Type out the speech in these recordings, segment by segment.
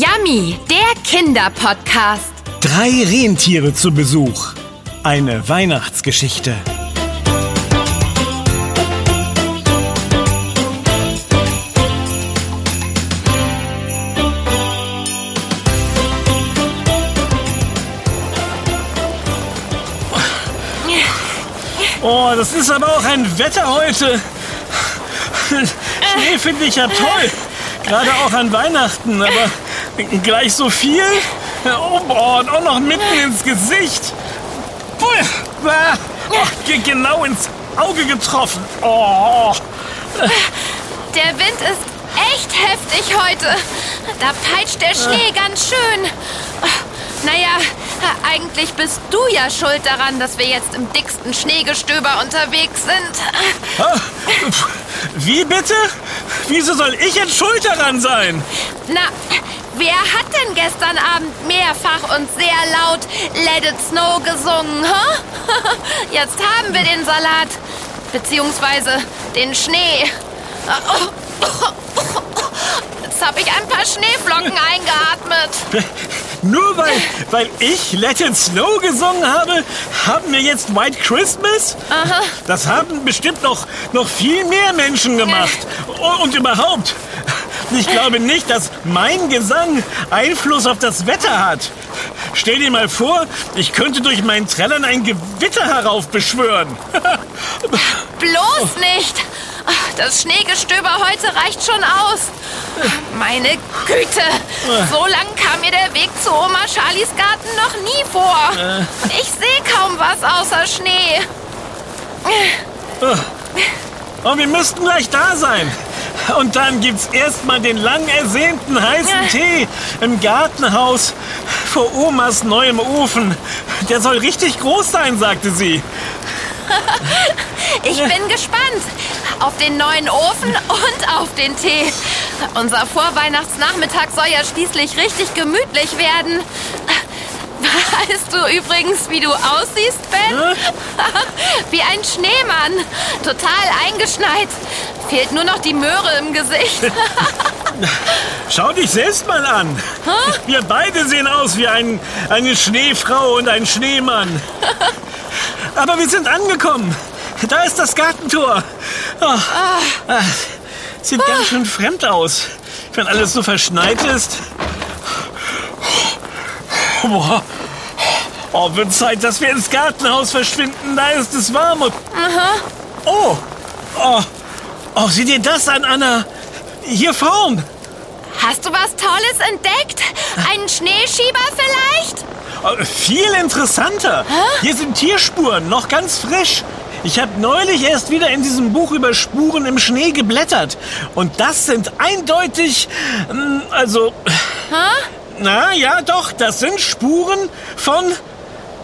Yummy, der Kinderpodcast. Drei Rentiere zu Besuch. Eine Weihnachtsgeschichte. Oh, das ist aber auch ein Wetter heute. Schnee finde ich ja toll. Gerade auch an Weihnachten, aber gleich so viel? Oh, boah, und auch noch mitten ins Gesicht. Ah, oh, genau ins Auge getroffen. Oh. Der Wind ist echt heftig heute. Da peitscht der Schnee ganz schön. Naja, eigentlich bist du ja schuld daran, dass wir jetzt im dicksten Schneegestöber unterwegs sind. Wie bitte? Wieso soll ich jetzt schuld daran sein? Na, wer hat denn gestern Abend mehrfach und sehr laut Let It Snow gesungen? Huh? Jetzt haben wir den Salat. Beziehungsweise den Schnee. Jetzt habe ich ein paar Schneeflocken eingeatmet. Nur weil, weil ich Let It Snow gesungen habe, haben wir jetzt White Christmas? Aha. Das haben bestimmt noch, noch viel mehr Menschen gemacht. Und, und überhaupt, ich glaube nicht, dass mein Gesang Einfluss auf das Wetter hat. Stell dir mal vor, ich könnte durch mein Trällern ein Gewitter heraufbeschwören. Bloß nicht! Das Schneegestöber heute reicht schon aus. Meine Güte, so lang kam mir der Weg zu Oma Charlies Garten noch nie vor. Ich sehe kaum was außer Schnee. Oh, wir müssten gleich da sein. Und dann gibt's erstmal den lang ersehnten heißen Tee im Gartenhaus vor Omas neuem Ofen. Der soll richtig groß sein, sagte sie. Ich bin gespannt auf den neuen Ofen und auf den Tee. Unser Vorweihnachtsnachmittag soll ja schließlich richtig gemütlich werden. Weißt du übrigens, wie du aussiehst, Ben? wie ein Schneemann. Total eingeschneit. Fehlt nur noch die Möhre im Gesicht. Schau dich selbst mal an. Wir beide sehen aus wie ein, eine Schneefrau und ein Schneemann. Aber wir sind angekommen. Da ist das Gartentor. Oh, ah, sieht ganz schön fremd aus, wenn alles so verschneit ist. Boah. Oh, wird Zeit, dass wir ins Gartenhaus verschwinden. Da ist es warm. Und oh, oh, oh, sieh dir das an, Anna. Hier vorn. Hast du was Tolles entdeckt? Einen Schneeschieber vielleicht? Oh, viel interessanter. Hier sind Tierspuren, noch ganz frisch. Ich habe neulich erst wieder in diesem Buch über Spuren im Schnee geblättert. Und das sind eindeutig, ähm, also... Hä? Na ja, doch, das sind Spuren von...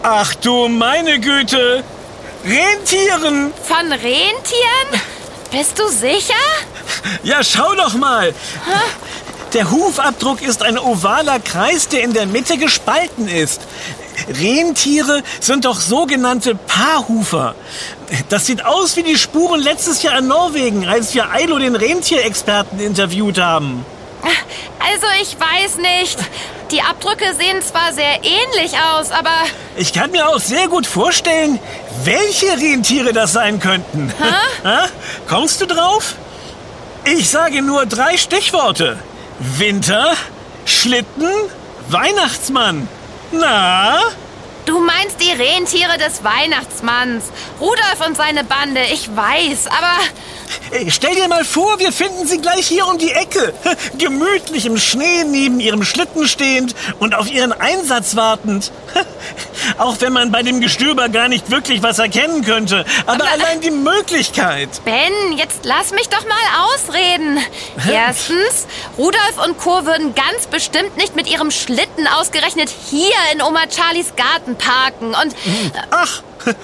Ach du meine Güte, Rentieren. Von Rentieren? Bist du sicher? Ja, schau doch mal. Der Hufabdruck ist ein ovaler Kreis, der in der Mitte gespalten ist. Rentiere sind doch sogenannte Paarhufer. Das sieht aus wie die Spuren letztes Jahr in Norwegen, als wir Ailo den Rentierexperten interviewt haben. Also ich weiß nicht. Die Abdrücke sehen zwar sehr ähnlich aus, aber Ich kann mir auch sehr gut vorstellen, welche Rentiere das sein könnten. Ha? Kommst du drauf? Ich sage nur drei Stichworte. Winter, Schlitten, Weihnachtsmann. Na? du meinst die Rentiere des Weihnachtsmanns. Rudolf und seine Bande, ich weiß, aber Stell dir mal vor, wir finden sie gleich hier um die Ecke. Gemütlich im Schnee neben ihrem Schlitten stehend und auf ihren Einsatz wartend. Auch wenn man bei dem Gestöber gar nicht wirklich was erkennen könnte. Aber allein die Möglichkeit. Ben, jetzt lass mich doch mal ausreden. Erstens, Rudolf und Co. würden ganz bestimmt nicht mit ihrem Schlitten ausgerechnet hier in Oma Charlies Garten parken. Und Ach,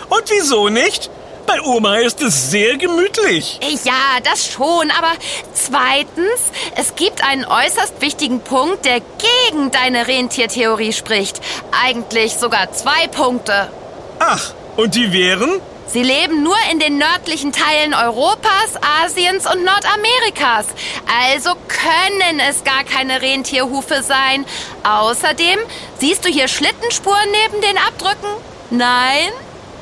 und wieso nicht? Bei Oma ist es sehr gemütlich. ja, das schon. Aber zweitens, es gibt einen äußerst wichtigen Punkt, der gegen deine Rentiertheorie spricht. Eigentlich sogar zwei Punkte. Ach, und die wären? Sie leben nur in den nördlichen Teilen Europas, Asiens und Nordamerikas. Also können es gar keine Rentierhufe sein. Außerdem, siehst du hier Schlittenspuren neben den Abdrücken? Nein?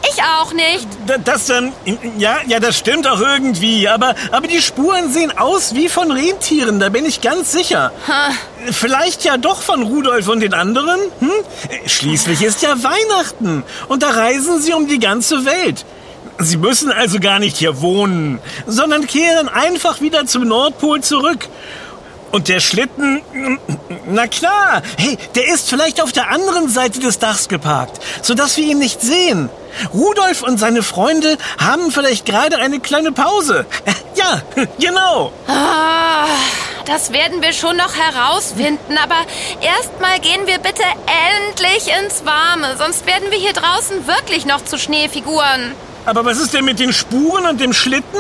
Ich auch nicht. Das dann, ja, ja, das stimmt auch irgendwie, aber, aber die Spuren sehen aus wie von Rentieren, da bin ich ganz sicher. Hm. Vielleicht ja doch von Rudolf und den anderen? Hm? Schließlich ist ja Weihnachten und da reisen sie um die ganze Welt. Sie müssen also gar nicht hier wohnen, sondern kehren einfach wieder zum Nordpol zurück. Und der Schlitten, na klar, hey, der ist vielleicht auf der anderen Seite des Dachs geparkt, sodass wir ihn nicht sehen. Rudolf und seine Freunde haben vielleicht gerade eine kleine Pause. Ja, genau. Ah, das werden wir schon noch herausfinden, aber erstmal gehen wir bitte endlich ins Warme, sonst werden wir hier draußen wirklich noch zu Schneefiguren. Aber was ist denn mit den Spuren und dem Schlitten?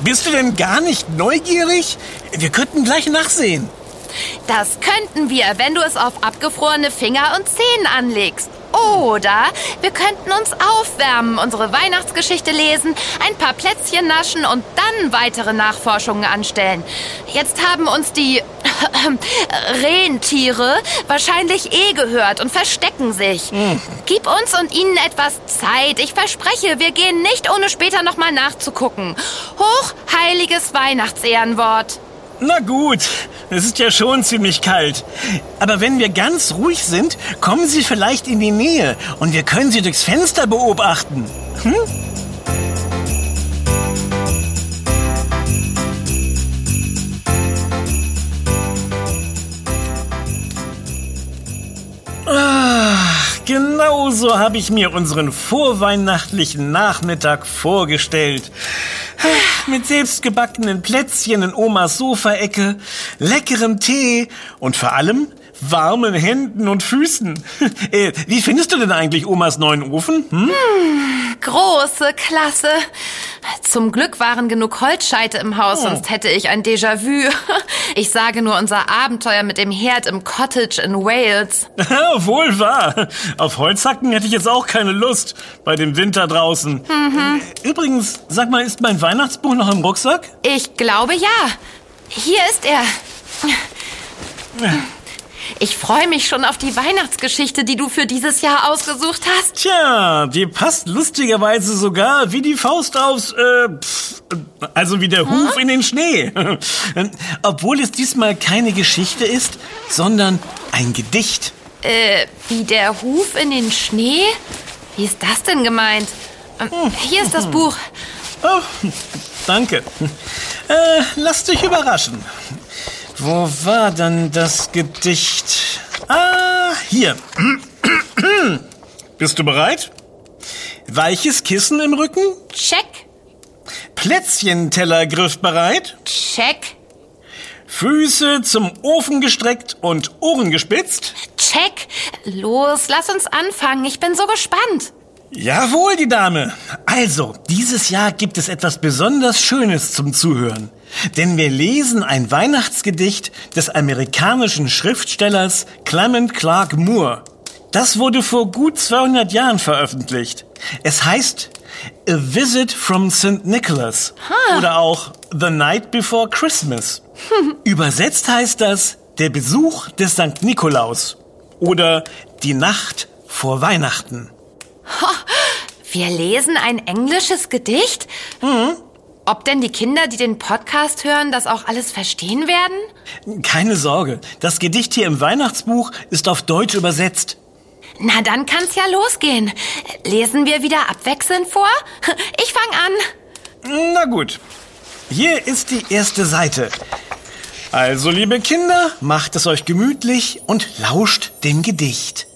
Bist du denn gar nicht neugierig? Wir könnten gleich nachsehen. Das könnten wir, wenn du es auf abgefrorene Finger und Zehen anlegst. Oder wir könnten uns aufwärmen, unsere Weihnachtsgeschichte lesen, ein paar Plätzchen naschen und dann weitere Nachforschungen anstellen. Jetzt haben uns die Rentiere wahrscheinlich eh gehört und verstecken sich. Mhm. Gib uns und ihnen etwas Zeit. Ich verspreche, wir gehen nicht ohne später nochmal nachzugucken. Hochheiliges Weihnachtsehrenwort. Na gut, es ist ja schon ziemlich kalt. Aber wenn wir ganz ruhig sind, kommen Sie vielleicht in die Nähe und wir können Sie durchs Fenster beobachten. Hm? So habe ich mir unseren vorweihnachtlichen Nachmittag vorgestellt. Mit selbstgebackenen Plätzchen in Omas Sofaecke, leckerem Tee und vor allem warmen Händen und Füßen. Äh, wie findest du denn eigentlich Omas neuen Ofen? Hm? Hm, große Klasse. Zum Glück waren genug Holzscheite im Haus, oh. sonst hätte ich ein Déjà-vu. Ich sage nur unser Abenteuer mit dem Herd im Cottage in Wales. Wohl wahr. Auf Holzhacken hätte ich jetzt auch keine Lust bei dem Winter draußen. Mhm. Übrigens, sag mal, ist mein Weihnachtsbuch noch im Rucksack? Ich glaube ja. Hier ist er. Ich freue mich schon auf die Weihnachtsgeschichte, die du für dieses Jahr ausgesucht hast. Tja, die passt lustigerweise sogar wie die Faust aufs, äh, pff, also wie der hm? Huf in den Schnee. Obwohl es diesmal keine Geschichte ist, sondern ein Gedicht. Äh, wie der Huf in den Schnee? Wie ist das denn gemeint? Ähm, hier ist das Buch. Oh, danke. Äh, lass dich überraschen. Wo war denn das Gedicht? Ah, hier. Bist du bereit? Weiches Kissen im Rücken? Check. Plätzchenteller griffbereit? Check. Füße zum Ofen gestreckt und Ohren gespitzt? Check. Los, lass uns anfangen. Ich bin so gespannt. Jawohl, die Dame. Also, dieses Jahr gibt es etwas besonders Schönes zum Zuhören. Denn wir lesen ein Weihnachtsgedicht des amerikanischen Schriftstellers Clement Clark Moore. Das wurde vor gut 200 Jahren veröffentlicht. Es heißt A Visit from St. Nicholas huh. oder auch The Night Before Christmas. Übersetzt heißt das Der Besuch des St. Nikolaus oder Die Nacht vor Weihnachten. Wir lesen ein englisches Gedicht? Mhm. Ob denn die Kinder, die den Podcast hören, das auch alles verstehen werden? Keine Sorge, das Gedicht hier im Weihnachtsbuch ist auf Deutsch übersetzt. Na, dann kann's ja losgehen. Lesen wir wieder abwechselnd vor? Ich fang an. Na gut. Hier ist die erste Seite. Also, liebe Kinder, macht es euch gemütlich und lauscht dem Gedicht.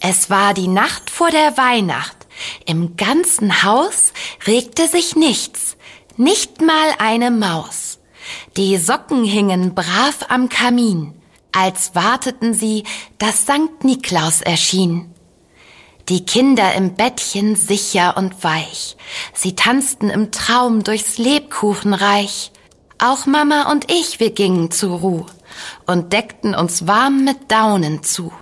Es war die Nacht vor der Weihnacht. Im ganzen Haus regte sich nichts, nicht mal eine Maus. Die Socken hingen brav am Kamin, als warteten sie, dass Sankt Niklaus erschien. Die Kinder im Bettchen sicher und weich, sie tanzten im Traum durchs Lebkuchenreich. Auch Mama und ich, wir gingen zur Ruh und deckten uns warm mit Daunen zu.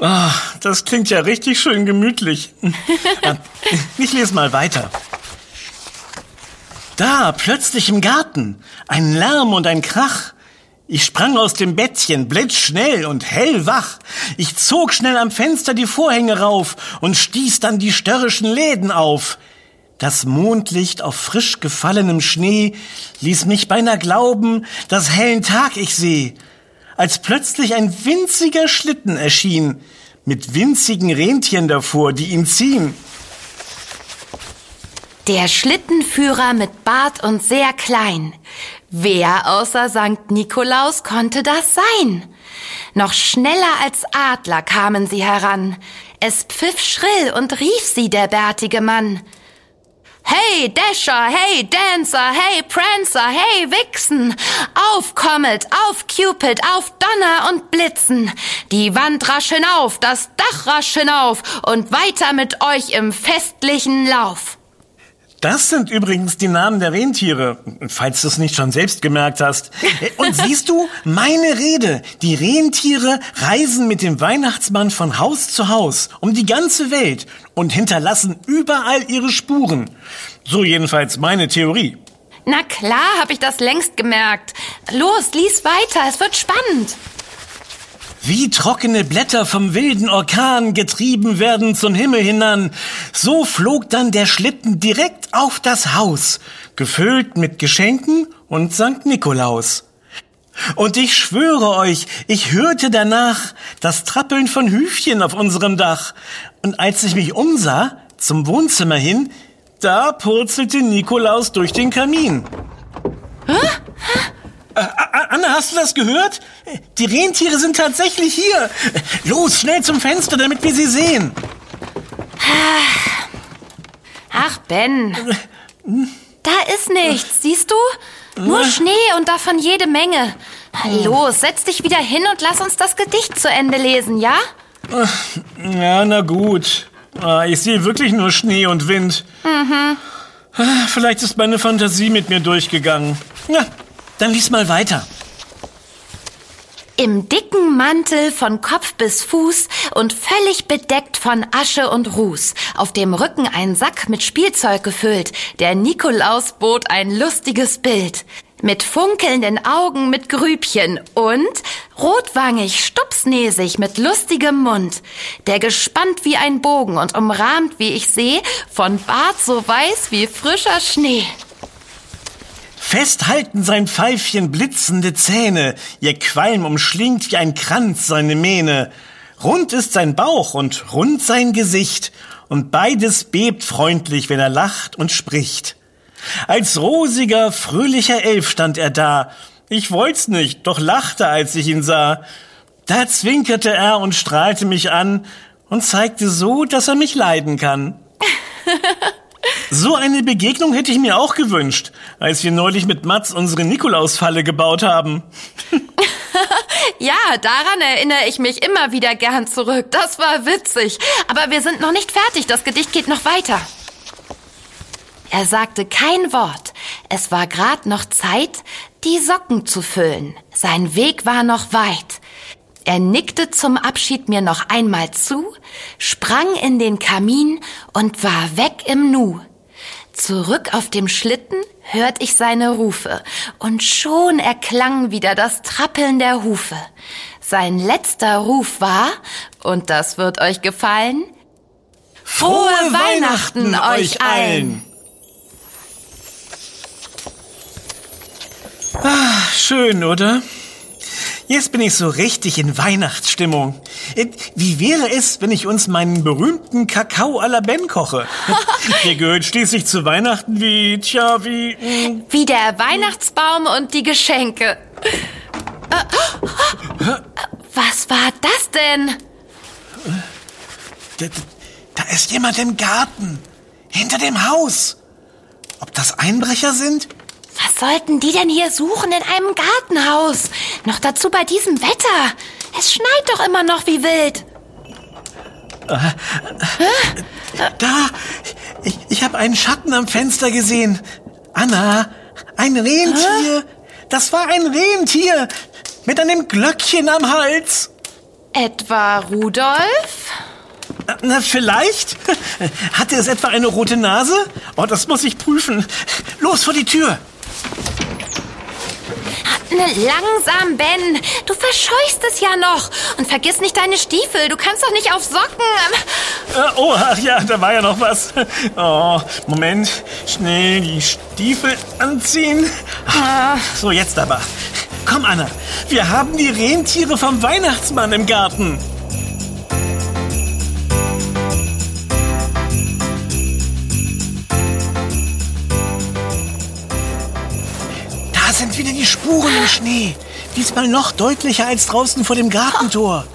Ah, das klingt ja richtig schön gemütlich. ich lese mal weiter. Da, plötzlich im Garten, ein Lärm und ein Krach. Ich sprang aus dem Bettchen, blitzschnell und hellwach. Ich zog schnell am Fenster die Vorhänge rauf und stieß dann die störrischen Läden auf. Das Mondlicht auf frisch gefallenem Schnee ließ mich beinahe glauben, dass hellen Tag ich seh als plötzlich ein winziger Schlitten erschien, mit winzigen Rentieren davor, die ihn ziehen. Der Schlittenführer mit Bart und sehr klein. Wer außer St. Nikolaus konnte das sein? Noch schneller als Adler kamen sie heran. Es pfiff schrill und rief sie der bärtige Mann. Hey Dasher, hey Dancer, hey Prancer, hey Vixen. Auf Comet, auf Cupid, auf Donner und Blitzen. Die Wand rasch hinauf, das Dach rasch hinauf und weiter mit euch im festlichen Lauf. Das sind übrigens die Namen der Rentiere, falls du es nicht schon selbst gemerkt hast. Und siehst du, meine Rede. Die Rentiere reisen mit dem Weihnachtsmann von Haus zu Haus um die ganze Welt und hinterlassen überall ihre Spuren. So jedenfalls meine Theorie. Na klar, habe ich das längst gemerkt. Los, lies weiter, es wird spannend. Wie trockene Blätter vom wilden Orkan getrieben werden zum Himmel hinan, so flog dann der Schlitten direkt auf das Haus, gefüllt mit Geschenken und St. Nikolaus. Und ich schwöre euch, ich hörte danach das Trappeln von Hüfchen auf unserem Dach. Und als ich mich umsah, zum Wohnzimmer hin, da purzelte Nikolaus durch den Kamin. Hä? Äh, Anna, hast du das gehört? Die Rentiere sind tatsächlich hier. Los, schnell zum Fenster, damit wir sie sehen. Ach, Ben. Da ist nichts, siehst du? Nur Schnee und davon jede Menge. Los, setz dich wieder hin und lass uns das Gedicht zu Ende lesen, ja? Ja, na gut. Ah, ich sehe wirklich nur Schnee und Wind. Mhm. Ah, vielleicht ist meine Fantasie mit mir durchgegangen. Ja, dann lies mal weiter. Im dicken Mantel von Kopf bis Fuß und völlig bedeckt von Asche und Ruß, auf dem Rücken ein Sack mit Spielzeug gefüllt, der Nikolaus bot ein lustiges Bild. Mit funkelnden Augen mit Grübchen und rotwangig, stupsnäsig mit lustigem Mund, der gespannt wie ein Bogen und umrahmt, wie ich seh, von Bart so weiß wie frischer Schnee. Festhalten sein Pfeifchen blitzende Zähne, ihr Qualm umschlingt wie ein Kranz seine Mähne. Rund ist sein Bauch und rund sein Gesicht, und beides bebt freundlich, wenn er lacht und spricht. Als rosiger, fröhlicher Elf stand er da. Ich wollt's nicht, doch lachte, als ich ihn sah. Da zwinkerte er und strahlte mich an und zeigte so, dass er mich leiden kann. So eine Begegnung hätte ich mir auch gewünscht, als wir neulich mit Mats unsere Nikolausfalle gebaut haben. ja, daran erinnere ich mich immer wieder gern zurück. Das war witzig. Aber wir sind noch nicht fertig. Das Gedicht geht noch weiter. Er sagte kein Wort. Es war grad noch Zeit, die Socken zu füllen. Sein Weg war noch weit. Er nickte zum Abschied mir noch einmal zu, sprang in den Kamin und war weg im Nu. Zurück auf dem Schlitten hört ich seine Rufe, und schon erklang wieder das Trappeln der Hufe. Sein letzter Ruf war, und das wird euch gefallen, Frohe, Frohe Weihnachten, Weihnachten, euch allen! Ah, schön, oder? Jetzt bin ich so richtig in Weihnachtsstimmung. Äh, wie wäre es, wenn ich uns meinen berühmten Kakao à la Ben koche? Der gehört schließlich zu Weihnachten wie, tja, wie... Hm. Wie der Weihnachtsbaum und die Geschenke. Was war das denn? Da, da ist jemand im Garten. Hinter dem Haus. Ob das Einbrecher sind? Was sollten die denn hier suchen in einem Gartenhaus? Noch dazu bei diesem Wetter. Es schneit doch immer noch wie wild. Da, ich, ich habe einen Schatten am Fenster gesehen. Anna, ein Rentier. Das war ein Rentier mit einem Glöckchen am Hals. Etwa Rudolf? Na, vielleicht? Hatte es etwa eine rote Nase? Oh, das muss ich prüfen. Los vor die Tür. Na, langsam, Ben. Du verscheuchst es ja noch. Und vergiss nicht deine Stiefel. Du kannst doch nicht auf Socken. Äh, oh, ach ja, da war ja noch was. Oh, Moment. Schnell die Stiefel anziehen. So, jetzt aber. Komm, Anna. Wir haben die Rentiere vom Weihnachtsmann im Garten. Spuren im Schnee. Diesmal noch deutlicher als draußen vor dem Gartentor.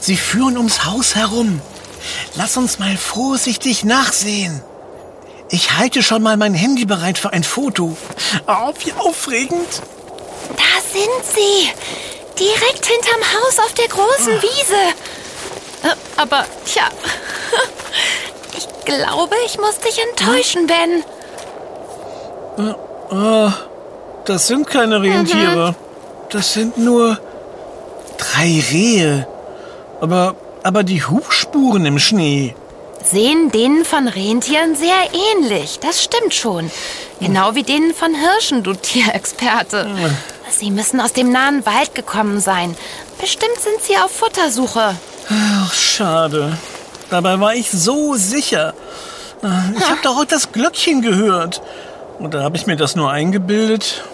Sie führen ums Haus herum. Lass uns mal vorsichtig nachsehen. Ich halte schon mal mein Handy bereit für ein Foto. Oh, wie aufregend. Da sind sie. Direkt hinterm Haus auf der großen Wiese. Äh, Aber, tja. Ich glaube, ich muss dich enttäuschen, Ben. Oh, das sind keine Rentiere. Das sind nur drei Rehe. Aber, aber die Hufspuren im Schnee. Sehen denen von Rentieren sehr ähnlich. Das stimmt schon. Genau wie denen von Hirschen, du Tierexperte. Sie müssen aus dem nahen Wald gekommen sein. Bestimmt sind sie auf Futtersuche. Ach, schade. Dabei war ich so sicher. Ich habe doch auch das Glöckchen gehört. Oder habe ich mir das nur eingebildet?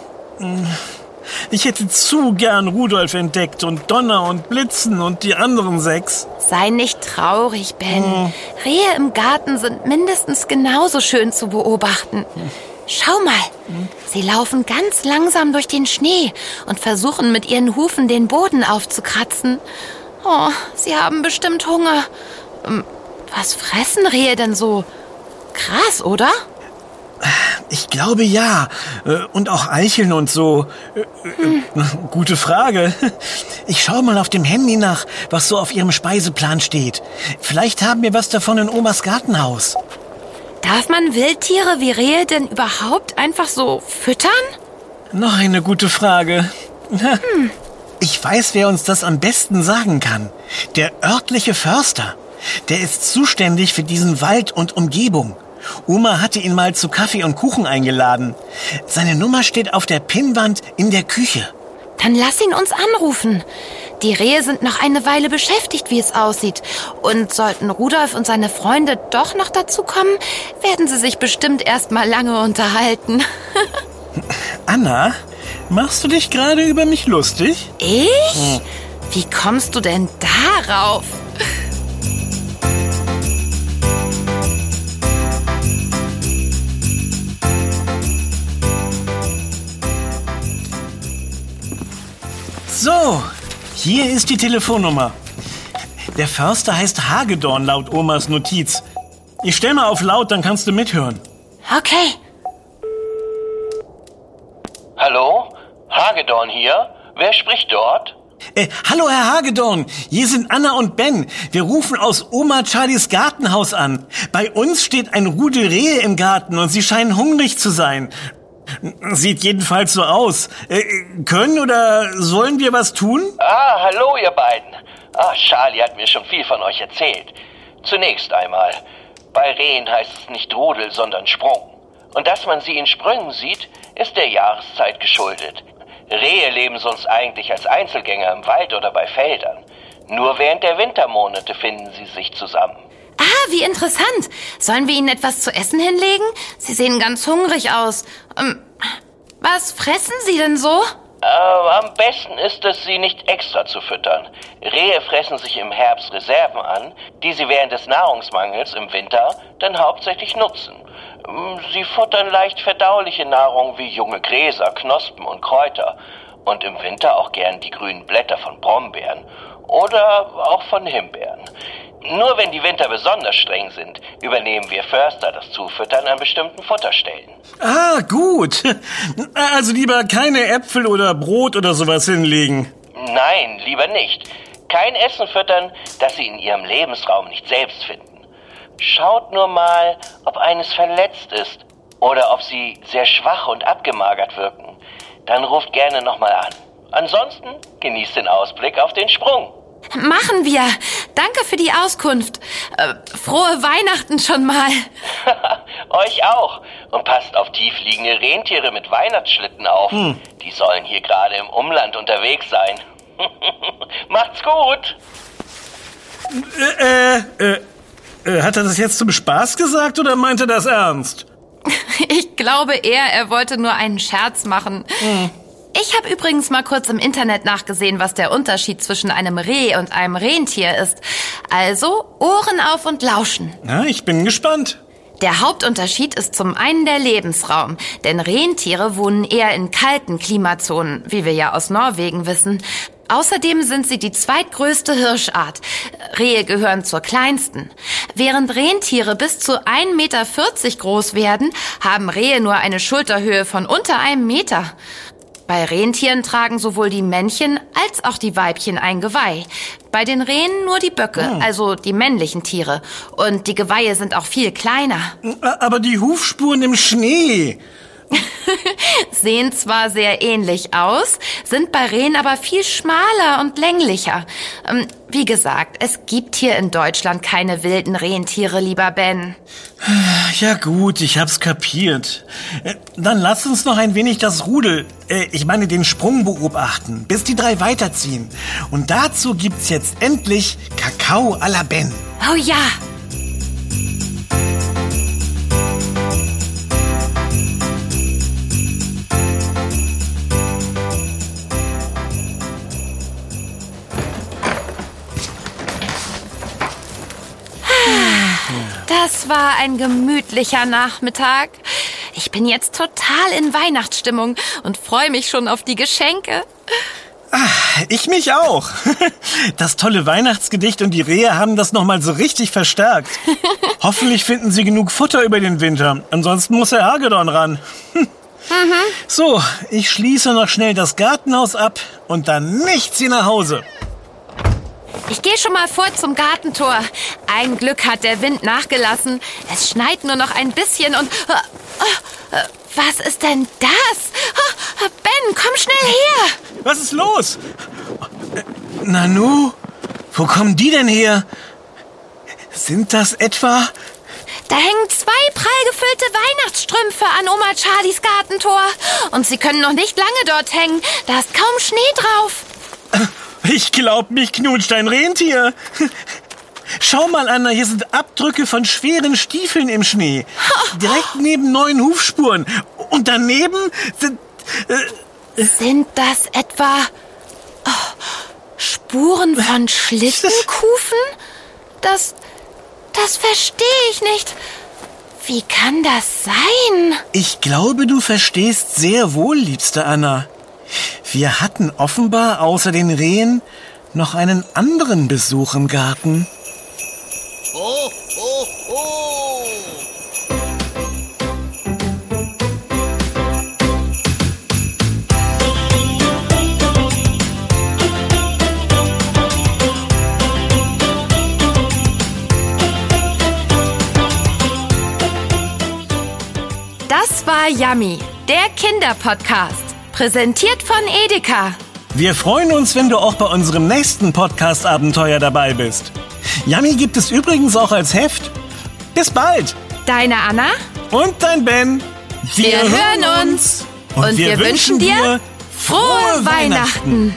Ich hätte zu gern Rudolf entdeckt und Donner und Blitzen und die anderen sechs. Sei nicht traurig, Ben. Rehe im Garten sind mindestens genauso schön zu beobachten. Schau mal, sie laufen ganz langsam durch den Schnee und versuchen mit ihren Hufen den Boden aufzukratzen. Oh, sie haben bestimmt Hunger. Ähm, Was fressen Rehe denn so? Krass, oder? Ich glaube ja. Äh, Und auch Eicheln und so. Äh, äh, Gute Frage. Ich schaue mal auf dem Handy nach, was so auf ihrem Speiseplan steht. Vielleicht haben wir was davon in Omas Gartenhaus. Darf man Wildtiere wie Rehe denn überhaupt einfach so füttern? Noch eine gute Frage. Ich weiß, wer uns das am besten sagen kann. Der örtliche Förster. Der ist zuständig für diesen Wald und Umgebung. Oma hatte ihn mal zu Kaffee und Kuchen eingeladen. Seine Nummer steht auf der Pinnwand in der Küche. Dann lass ihn uns anrufen. Die Rehe sind noch eine Weile beschäftigt, wie es aussieht. Und sollten Rudolf und seine Freunde doch noch dazu kommen, werden sie sich bestimmt erst mal lange unterhalten. Anna, machst du dich gerade über mich lustig? Ich? Wie kommst du denn darauf? So, hier ist die Telefonnummer. Der Förster heißt Hagedorn laut Omas Notiz. Ich stell mal auf laut, dann kannst du mithören. Okay. Hallo? Hagedorn hier? Wer spricht dort? Äh, hallo, Herr Hagedorn. Hier sind Anna und Ben. Wir rufen aus Oma Charlies Gartenhaus an. Bei uns steht ein Rudel Rehe im Garten und sie scheinen hungrig zu sein. Sieht jedenfalls so aus. Äh, können oder sollen wir was tun? Ah, hallo ihr beiden. Ah, Charlie hat mir schon viel von euch erzählt. Zunächst einmal, bei Rehen heißt es nicht Rudel, sondern Sprung. Und dass man sie in Sprüngen sieht, ist der Jahreszeit geschuldet. Rehe leben sonst eigentlich als Einzelgänger im Wald oder bei Feldern. Nur während der Wintermonate finden sie sich zusammen. Ah, wie interessant. Sollen wir ihnen etwas zu essen hinlegen? Sie sehen ganz hungrig aus. Ähm, was fressen sie denn so? Äh, am besten ist es, sie nicht extra zu füttern. Rehe fressen sich im Herbst Reserven an, die sie während des Nahrungsmangels im Winter dann hauptsächlich nutzen. Ähm, Sie futtern leicht verdauliche Nahrung wie junge Gräser, Knospen und Kräuter und im Winter auch gern die grünen Blätter von Brombeeren oder auch von Himbeeren. Nur wenn die Winter besonders streng sind, übernehmen wir Förster das Zufüttern an bestimmten Futterstellen. Ah, gut. Also lieber keine Äpfel oder Brot oder sowas hinlegen. Nein, lieber nicht. Kein Essen füttern, das Sie in Ihrem Lebensraum nicht selbst finden. Schaut nur mal, ob eines verletzt ist oder ob Sie sehr schwach und abgemagert wirken. Dann ruft gerne nochmal an. Ansonsten genießt den Ausblick auf den Sprung. Machen wir. Danke für die Auskunft. Äh, frohe Weihnachten schon mal. Euch auch. Und passt auf tiefliegende Rentiere mit Weihnachtsschlitten auf. Die sollen hier gerade im Umland unterwegs sein. Macht's gut. Äh, äh, äh, hat er das jetzt zum Spaß gesagt oder meint er das ernst? Ich glaube eher, er wollte nur einen Scherz machen. Ich habe übrigens mal kurz im Internet nachgesehen, was der Unterschied zwischen einem Reh und einem Rentier ist. Also Ohren auf und lauschen. Na, ich bin gespannt. Der Hauptunterschied ist zum einen der Lebensraum, denn Rentiere wohnen eher in kalten Klimazonen, wie wir ja aus Norwegen wissen. Außerdem sind sie die zweitgrößte Hirschart. Rehe gehören zur kleinsten. Während Rentiere bis zu 1,40 Meter groß werden, haben Rehe nur eine Schulterhöhe von unter einem Meter. Bei Rentieren tragen sowohl die Männchen als auch die Weibchen ein Geweih. Bei den Rehen nur die Böcke, also die männlichen Tiere. Und die Geweihe sind auch viel kleiner. Äh, Aber die Hufspuren im Schnee. Sehen zwar sehr ähnlich aus, sind bei Rehen aber viel schmaler und länglicher. Ähm, Wie gesagt, es gibt hier in Deutschland keine wilden Rentiere, lieber Ben. Ja gut, ich hab's kapiert. Äh, Dann lass uns noch ein wenig das Rudel, äh, ich meine den Sprung beobachten, bis die drei weiterziehen. Und dazu gibt's jetzt endlich Kakao à la Ben. Oh ja, Das war ein gemütlicher Nachmittag. Ich bin jetzt total in Weihnachtsstimmung und freue mich schon auf die Geschenke. Ich mich auch. Das tolle Weihnachtsgedicht und die Rehe haben das nochmal so richtig verstärkt. Hoffentlich finden sie genug Futter über den Winter. Ansonsten muss Herr Hagedorn ran. So, ich schließe noch schnell das Gartenhaus ab und dann nichts sie nach Hause. Ich gehe schon mal vor zum Gartentor. Ein Glück hat der Wind nachgelassen. Es schneit nur noch ein bisschen und... äh, äh, Was ist denn das? Oh, Ben, komm schnell her. Was ist los? Äh, Nanu? Wo kommen die denn her? Sind das etwa... Da hängen zwei prall gefüllte Weihnachtsstrümpfe an Oma Charlies Gartentor. Und sie können noch nicht lange dort hängen. Da ist kaum Schnee drauf. Ich glaub, mich knutscht ein Rentier. Schau mal, Anna, hier sind Abdrücke von schweren Stiefeln im Schnee. Direkt neben neuen Hufspuren. Und daneben sind... Sind das etwa oh, Spuren von Schlittenkufen? Das, das verstehe ich nicht. Wie kann das sein? Ich glaube, du verstehst sehr wohl, liebste Anna. Wir hatten offenbar außer den Rehen noch einen anderen Besuch im Garten. Ho, ho, ho! Das war Yummy, der Kinderpodcast. Präsentiert von Edeka. Wir freuen uns, wenn du auch bei unserem nächsten Podcast-Abenteuer dabei bist. Yummy gibt es übrigens auch als Heft. Bis bald! Deine Anna Und dein Ben. Wir hören uns. Und, wir, wünschen dir frohe Weihnachten.